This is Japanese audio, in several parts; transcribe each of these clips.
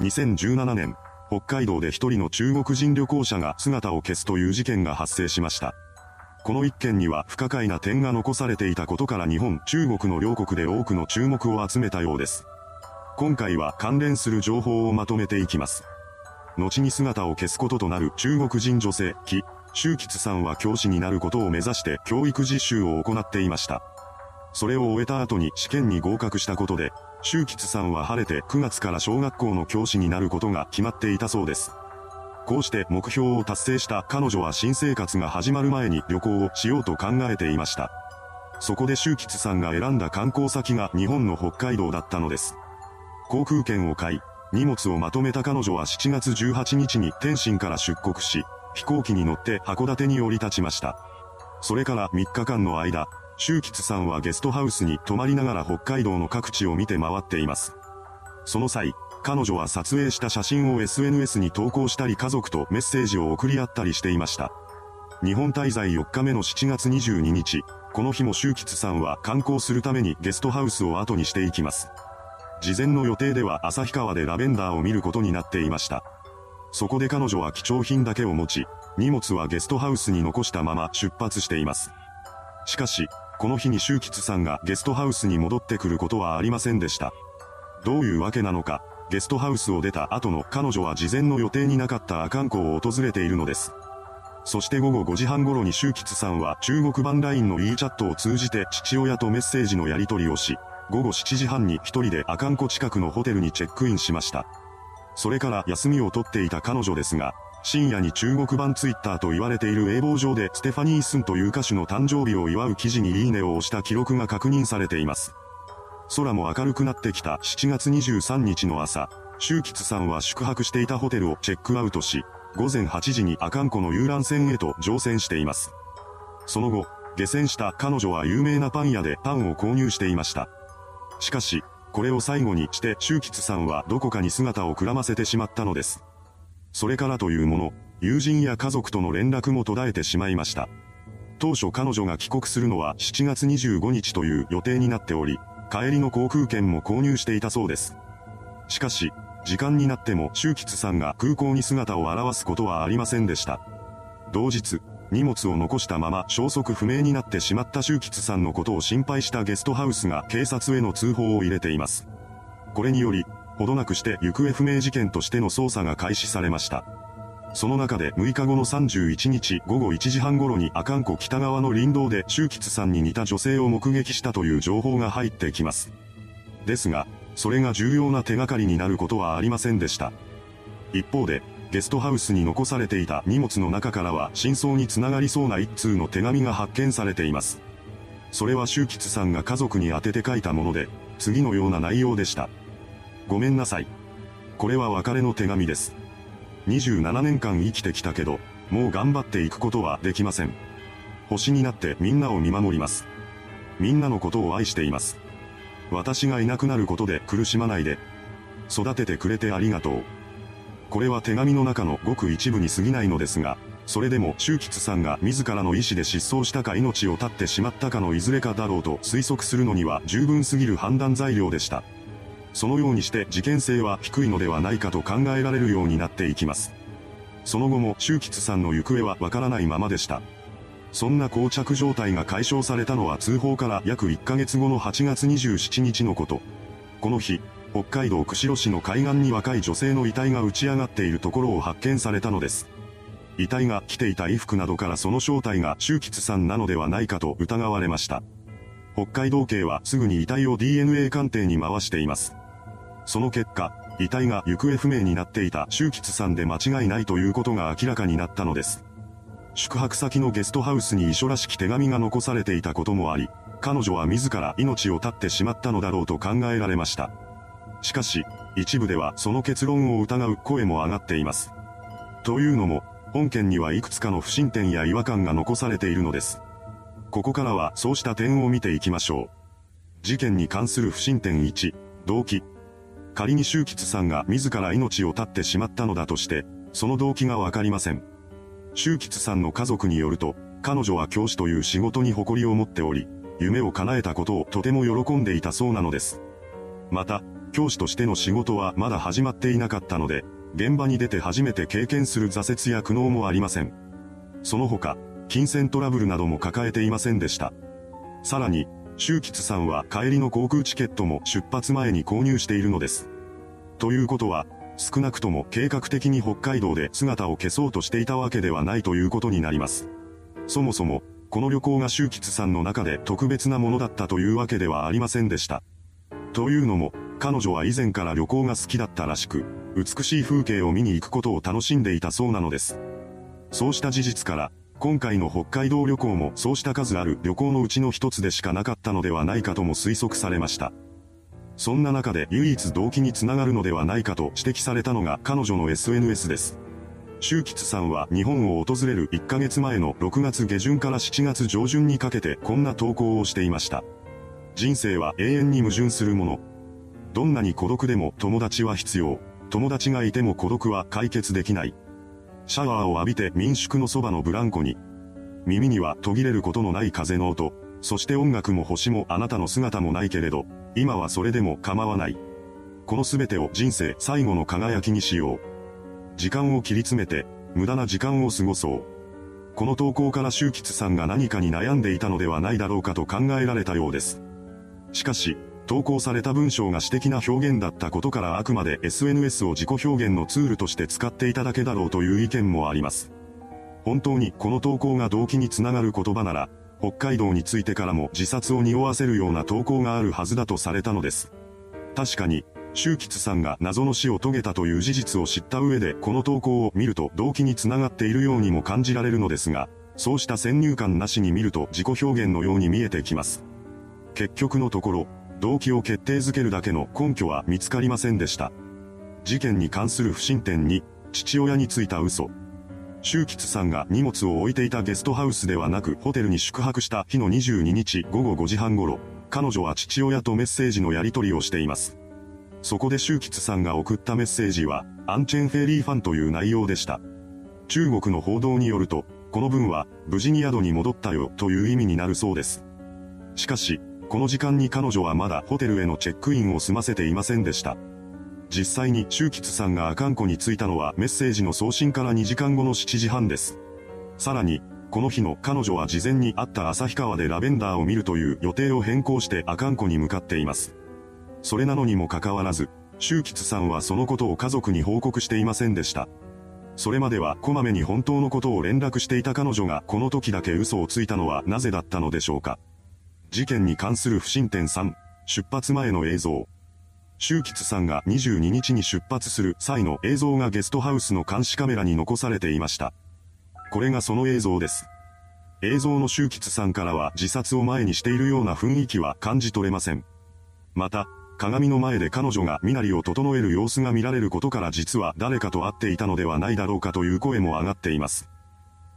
2017年、北海道で一人の中国人旅行者が姿を消すという事件が発生しました。この一件には不可解な点が残されていたことから日本、中国の両国で多くの注目を集めたようです。今回は関連する情報をまとめていきます。後に姿を消すこととなる中国人女性、紀、周吉さんは教師になることを目指して教育実習を行っていました。それを終えた後に試験に合格したことで、周吉さんは晴れて9月から小学校の教師になることが決まっていたそうです。こうして目標を達成した彼女は新生活が始まる前に旅行をしようと考えていました。そこで周吉さんが選んだ観光先が日本の北海道だったのです。航空券を買い、荷物をまとめた彼女は7月18日に天津から出国し、飛行機に乗って函館に降り立ちました。それから3日間の間、周吉さんはゲストハウスに泊まりながら北海道の各地を見て回っています。その際、彼女は撮影した写真を SNS に投稿したり家族とメッセージを送り合ったりしていました。日本滞在4日目の7月22日、この日も周吉さんは観光するためにゲストハウスを後にしていきます。事前の予定では旭川でラベンダーを見ることになっていました。そこで彼女は貴重品だけを持ち、荷物はゲストハウスに残したまま出発しています。しかし、この日に周吉さんがゲストハウスに戻ってくることはありませんでした。どういうわけなのか、ゲストハウスを出た後の彼女は事前の予定になかった阿寒湖を訪れているのです。そして午後5時半頃に周吉さんは中国版 LINE の e チャットを通じて父親とメッセージのやり取りをし、午後7時半に一人で阿寒湖近くのホテルにチェックインしました。それから休みを取っていた彼女ですが、深夜に中国版ツイッターと言われている英語上でステファニー・スンという歌手の誕生日を祝う記事にいいねを押した記録が確認されています。空も明るくなってきた7月23日の朝、周吉さんは宿泊していたホテルをチェックアウトし、午前8時に阿寒湖の遊覧船へと乗船しています。その後、下船した彼女は有名なパン屋でパンを購入していました。しかし、これを最後にして周吉さんはどこかに姿をくらませてしまったのです。それからというもの、友人や家族との連絡も途絶えてしまいました。当初彼女が帰国するのは7月25日という予定になっており、帰りの航空券も購入していたそうです。しかし、時間になっても周吉さんが空港に姿を現すことはありませんでした。同日、荷物を残したまま消息不明になってしまった周吉さんのことを心配したゲストハウスが警察への通報を入れています。これにより、ほどなくして行方不明事件としての捜査が開始されました。その中で6日後の31日午後1時半頃に阿寒湖北側の林道で周吉さんに似た女性を目撃したという情報が入ってきます。ですが、それが重要な手がかりになることはありませんでした。一方で、ゲストハウスに残されていた荷物の中からは真相につながりそうな一通の手紙が発見されています。それは周吉さんが家族に宛てて書いたもので、次のような内容でした。ごめんなさい。これは別れの手紙です。27年間生きてきたけど、もう頑張っていくことはできません。星になってみんなを見守ります。みんなのことを愛しています。私がいなくなることで苦しまないで。育ててくれてありがとう。これは手紙の中のごく一部に過ぎないのですが、それでも周吉さんが自らの意思で失踪したか命を絶ってしまったかのいずれかだろうと推測するのには十分すぎる判断材料でした。そのようにして事件性は低いのではないかと考えられるようになっていきます。その後も周吉さんの行方はわからないままでした。そんな膠着状態が解消されたのは通報から約1ヶ月後の8月27日のこと。この日、北海道釧路市の海岸に若い女性の遺体が打ち上がっているところを発見されたのです。遺体が着ていた衣服などからその正体が周吉さんなのではないかと疑われました。北海道警はすぐに遺体を DNA 鑑定に回しています。その結果、遺体が行方不明になっていた周吉さんで間違いないということが明らかになったのです。宿泊先のゲストハウスに遺書らしき手紙が残されていたこともあり、彼女は自ら命を絶ってしまったのだろうと考えられました。しかし、一部ではその結論を疑う声も上がっています。というのも、本件にはいくつかの不審点や違和感が残されているのです。ここからはそうした点を見ていきましょう。事件に関する不審点1、動機。仮に周吉さんが自ら命を絶ってしまったのだとして、その動機がわかりません。周吉さんの家族によると、彼女は教師という仕事に誇りを持っており、夢を叶えたことをとても喜んでいたそうなのです。また、教師としての仕事はまだ始まっていなかったので、現場に出て初めて経験する挫折や苦悩もありません。その他、金銭トラブルなども抱えていませんでした。さらに、周吉さんは帰りの航空チケットも出発前に購入しているのです。ということは、少なくとも計画的に北海道で姿を消そうとしていたわけではないということになります。そもそも、この旅行が周吉さんの中で特別なものだったというわけではありませんでした。というのも、彼女は以前から旅行が好きだったらしく、美しい風景を見に行くことを楽しんでいたそうなのです。そうした事実から、今回の北海道旅行もそうした数ある旅行のうちの一つでしかなかったのではないかとも推測されました。そんな中で唯一動機につながるのではないかと指摘されたのが彼女の SNS です。周吉さんは日本を訪れる1ヶ月前の6月下旬から7月上旬にかけてこんな投稿をしていました。人生は永遠に矛盾するもの。どんなに孤独でも友達は必要。友達がいても孤独は解決できない。シャワーを浴びて民宿のそばのブランコに。耳には途切れることのない風の音。そして音楽も星もあなたの姿もないけれど、今はそれでも構わない。この全てを人生最後の輝きにしよう。時間を切り詰めて、無駄な時間を過ごそう。この投稿から周吉さんが何かに悩んでいたのではないだろうかと考えられたようです。しかし、投稿された文章が私的な表現だったことからあくまで SNS を自己表現のツールとして使っていただけだろうという意見もあります。本当にこの投稿が動機につながる言葉なら、北海道についてからも自殺を匂わせるような投稿があるはずだとされたのです。確かに、周吉さんが謎の死を遂げたという事実を知った上でこの投稿を見ると動機につながっているようにも感じられるのですが、そうした先入観なしに見ると自己表現のように見えてきます。結局のところ、動機を決定づけるだけの根拠は見つかりませんでした。事件に関する不審点に、父親についた嘘。周吉さんが荷物を置いていたゲストハウスではなくホテルに宿泊した日の22日午後5時半頃、彼女は父親とメッセージのやり取りをしています。そこで周吉さんが送ったメッセージは、アンチェンフェリーファンという内容でした。中国の報道によると、この文は、無事に宿に戻ったよという意味になるそうです。しかし、この時間に彼女はまだホテルへのチェックインを済ませていませんでした。実際に周吉さんが阿寒湖に着いたのはメッセージの送信から2時間後の7時半です。さらに、この日の彼女は事前に会った旭川でラベンダーを見るという予定を変更して阿寒湖に向かっています。それなのにもかかわらず、周吉さんはそのことを家族に報告していませんでした。それまではこまめに本当のことを連絡していた彼女がこの時だけ嘘をついたのはなぜだったのでしょうか。事件に関する不審点3、出発前の映像。周吉さんが22日に出発する際の映像がゲストハウスの監視カメラに残されていました。これがその映像です。映像の周吉さんからは自殺を前にしているような雰囲気は感じ取れません。また、鏡の前で彼女が身なりを整える様子が見られることから実は誰かと会っていたのではないだろうかという声も上がっています。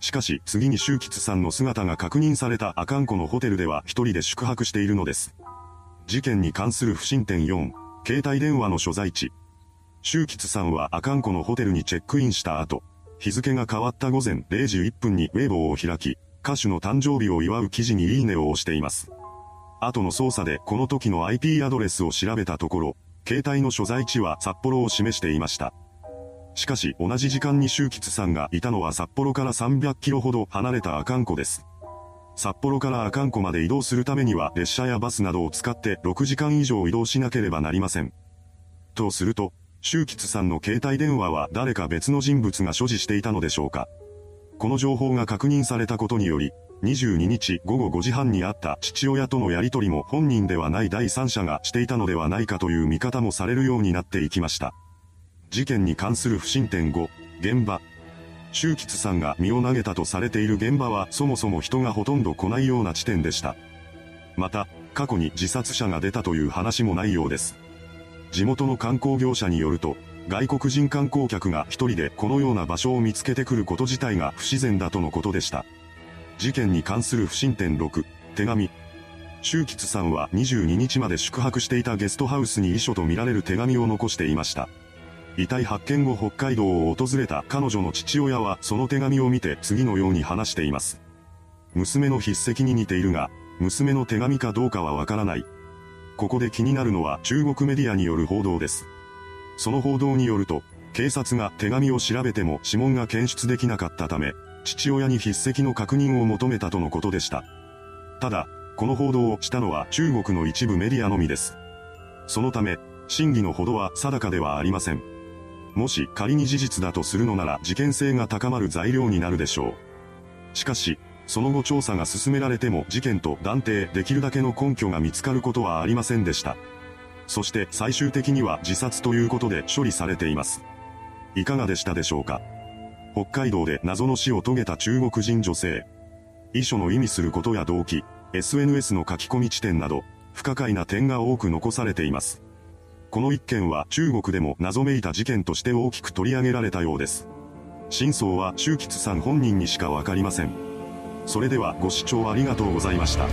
しかし、次に周吉さんの姿が確認された阿寒湖のホテルでは一人で宿泊しているのです。事件に関する不審点4、携帯電話の所在地。周吉さんは阿寒湖のホテルにチェックインした後、日付が変わった午前0時1分にウェイボーを開き、歌手の誕生日を祝う記事にいいねを押しています。後の捜査でこの時の IP アドレスを調べたところ、携帯の所在地は札幌を示していました。しかし同じ時間に周吉さんがいたのは札幌から300キロほど離れた阿寒湖です。札幌から阿寒湖まで移動するためには列車やバスなどを使って6時間以上移動しなければなりません。とすると、周吉さんの携帯電話は誰か別の人物が所持していたのでしょうか。この情報が確認されたことにより、22日午後5時半にあった父親とのやりとりも本人ではない第三者がしていたのではないかという見方もされるようになっていきました。事件に関する不審点5、現場。周吉さんが身を投げたとされている現場はそもそも人がほとんど来ないような地点でした。また、過去に自殺者が出たという話もないようです。地元の観光業者によると、外国人観光客が一人でこのような場所を見つけてくること自体が不自然だとのことでした。事件に関する不審点6、手紙。周吉さんは22日まで宿泊していたゲストハウスに遺書とみられる手紙を残していました。遺体発見後北海道を訪れた彼女の父親はその手紙を見て次のように話しています。娘の筆跡に似ているが、娘の手紙かどうかはわからない。ここで気になるのは中国メディアによる報道です。その報道によると、警察が手紙を調べても指紋が検出できなかったため、父親に筆跡の確認を求めたとのことでした。ただ、この報道をしたのは中国の一部メディアのみです。そのため、真偽のほどは定かではありません。もし仮に事実だとするのなら事件性が高まる材料になるでしょう。しかし、その後調査が進められても事件と断定できるだけの根拠が見つかることはありませんでした。そして最終的には自殺ということで処理されています。いかがでしたでしょうか？北海道で謎の死を遂げた中国人女性。遺書の意味することや動機、SNS の書き込み地点など、不可解な点が多く残されています。この一件は中国でも謎めいた事件として大きく取り上げられたようです。真相は周吉さん本人にしかわかりません。それではご視聴ありがとうございました。